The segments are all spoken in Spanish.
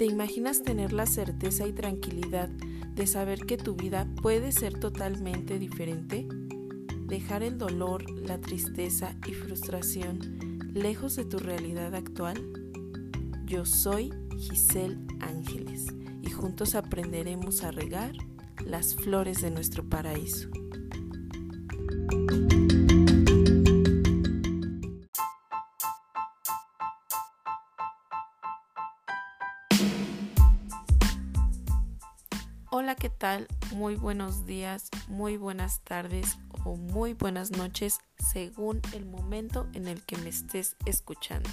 ¿Te imaginas tener la certeza y tranquilidad de saber que tu vida puede ser totalmente diferente? Dejar el dolor, la tristeza y frustración lejos de tu realidad actual. Yo soy Giselle Ángeles y juntos aprenderemos a regar las flores de nuestro paraíso. Hola, ¿qué tal? Muy buenos días, muy buenas tardes o muy buenas noches según el momento en el que me estés escuchando.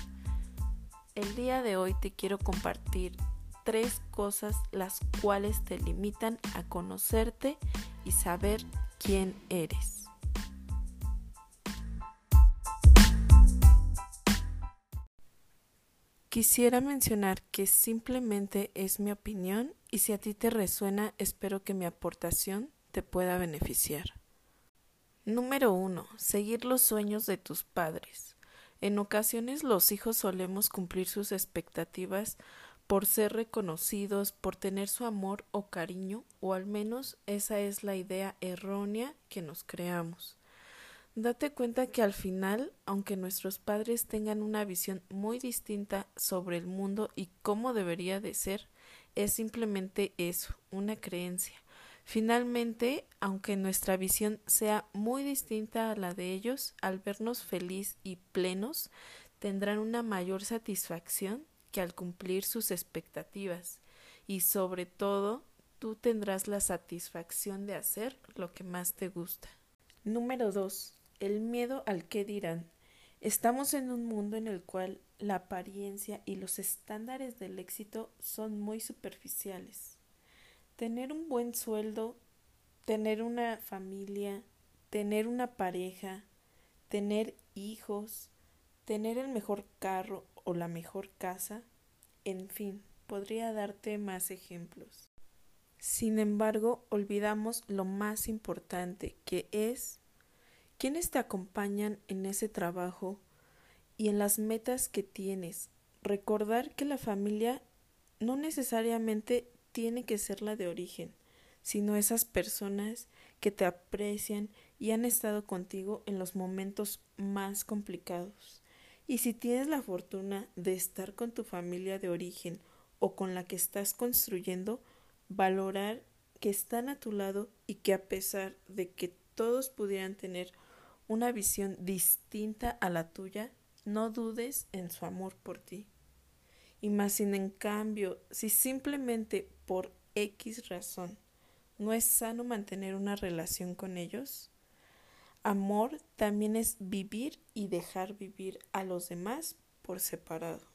El día de hoy te quiero compartir tres cosas las cuales te limitan a conocerte y saber quién eres. Quisiera mencionar que simplemente es mi opinión y si a ti te resuena espero que mi aportación te pueda beneficiar. Número 1. Seguir los sueños de tus padres. En ocasiones los hijos solemos cumplir sus expectativas por ser reconocidos, por tener su amor o cariño, o al menos esa es la idea errónea que nos creamos. Date cuenta que al final, aunque nuestros padres tengan una visión muy distinta sobre el mundo y cómo debería de ser, es simplemente eso, una creencia. Finalmente, aunque nuestra visión sea muy distinta a la de ellos, al vernos feliz y plenos, tendrán una mayor satisfacción que al cumplir sus expectativas y sobre todo tú tendrás la satisfacción de hacer lo que más te gusta. Número 2. El miedo al que dirán. Estamos en un mundo en el cual la apariencia y los estándares del éxito son muy superficiales. Tener un buen sueldo, tener una familia, tener una pareja, tener hijos, tener el mejor carro o la mejor casa, en fin, podría darte más ejemplos. Sin embargo, olvidamos lo más importante, que es quiénes te acompañan en ese trabajo y en las metas que tienes. Recordar que la familia no necesariamente tiene que ser la de origen, sino esas personas que te aprecian y han estado contigo en los momentos más complicados. Y si tienes la fortuna de estar con tu familia de origen o con la que estás construyendo, valorar que están a tu lado y que a pesar de que todos pudieran tener una visión distinta a la tuya, no dudes en su amor por ti. Y más sin en cambio, si simplemente por X razón no es sano mantener una relación con ellos, amor también es vivir y dejar vivir a los demás por separado.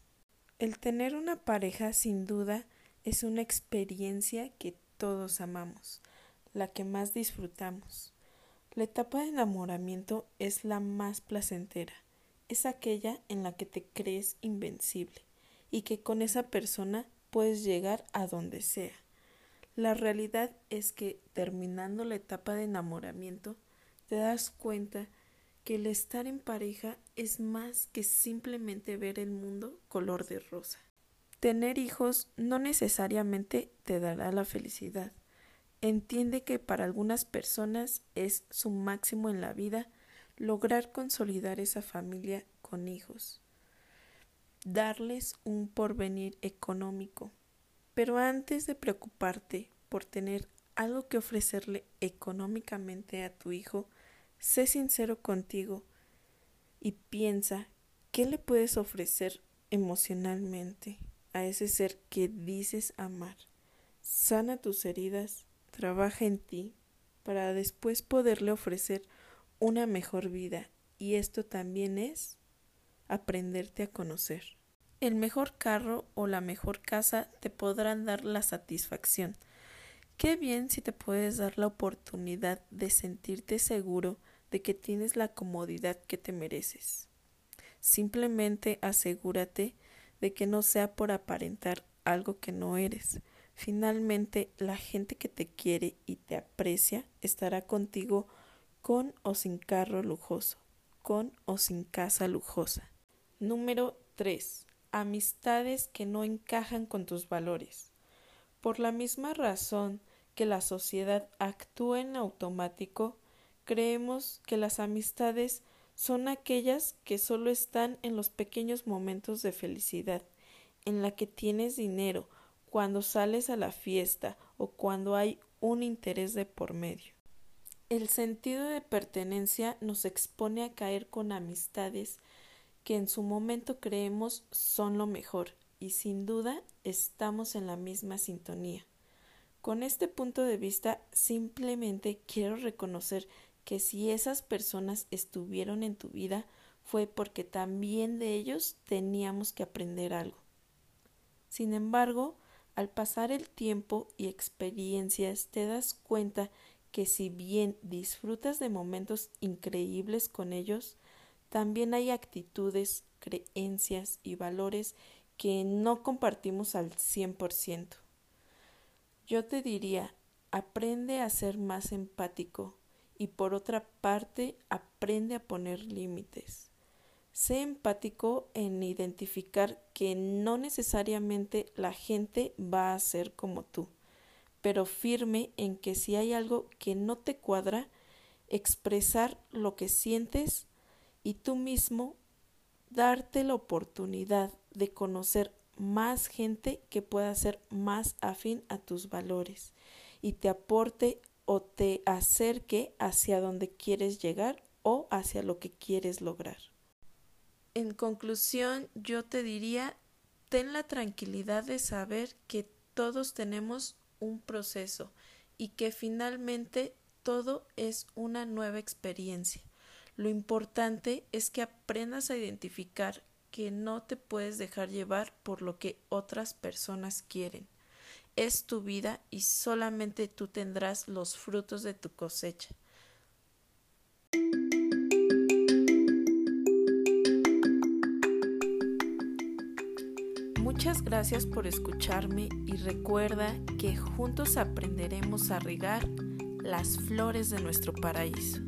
El tener una pareja sin duda es una experiencia que todos amamos, la que más disfrutamos. La etapa de enamoramiento es la más placentera, es aquella en la que te crees invencible y que con esa persona puedes llegar a donde sea. La realidad es que terminando la etapa de enamoramiento te das cuenta que el estar en pareja es más que simplemente ver el mundo color de rosa. Tener hijos no necesariamente te dará la felicidad. Entiende que para algunas personas es su máximo en la vida lograr consolidar esa familia con hijos darles un porvenir económico. Pero antes de preocuparte por tener algo que ofrecerle económicamente a tu hijo, sé sincero contigo y piensa qué le puedes ofrecer emocionalmente a ese ser que dices amar. Sana tus heridas, trabaja en ti para después poderle ofrecer una mejor vida y esto también es aprenderte a conocer. El mejor carro o la mejor casa te podrán dar la satisfacción. Qué bien si te puedes dar la oportunidad de sentirte seguro de que tienes la comodidad que te mereces. Simplemente asegúrate de que no sea por aparentar algo que no eres. Finalmente, la gente que te quiere y te aprecia estará contigo con o sin carro lujoso, con o sin casa lujosa. Número 3. amistades que no encajan con tus valores. Por la misma razón que la sociedad actúa en automático, creemos que las amistades son aquellas que solo están en los pequeños momentos de felicidad, en la que tienes dinero, cuando sales a la fiesta o cuando hay un interés de por medio. El sentido de pertenencia nos expone a caer con amistades que en su momento creemos son lo mejor y sin duda estamos en la misma sintonía. Con este punto de vista simplemente quiero reconocer que si esas personas estuvieron en tu vida fue porque también de ellos teníamos que aprender algo. Sin embargo, al pasar el tiempo y experiencias te das cuenta que si bien disfrutas de momentos increíbles con ellos, también hay actitudes, creencias y valores que no compartimos al 100%. Yo te diría, aprende a ser más empático y por otra parte, aprende a poner límites. Sé empático en identificar que no necesariamente la gente va a ser como tú, pero firme en que si hay algo que no te cuadra, expresar lo que sientes y tú mismo darte la oportunidad de conocer más gente que pueda ser más afín a tus valores y te aporte o te acerque hacia donde quieres llegar o hacia lo que quieres lograr. En conclusión, yo te diría, ten la tranquilidad de saber que todos tenemos un proceso y que finalmente todo es una nueva experiencia. Lo importante es que aprendas a identificar que no te puedes dejar llevar por lo que otras personas quieren. Es tu vida y solamente tú tendrás los frutos de tu cosecha. Muchas gracias por escucharme y recuerda que juntos aprenderemos a regar las flores de nuestro paraíso.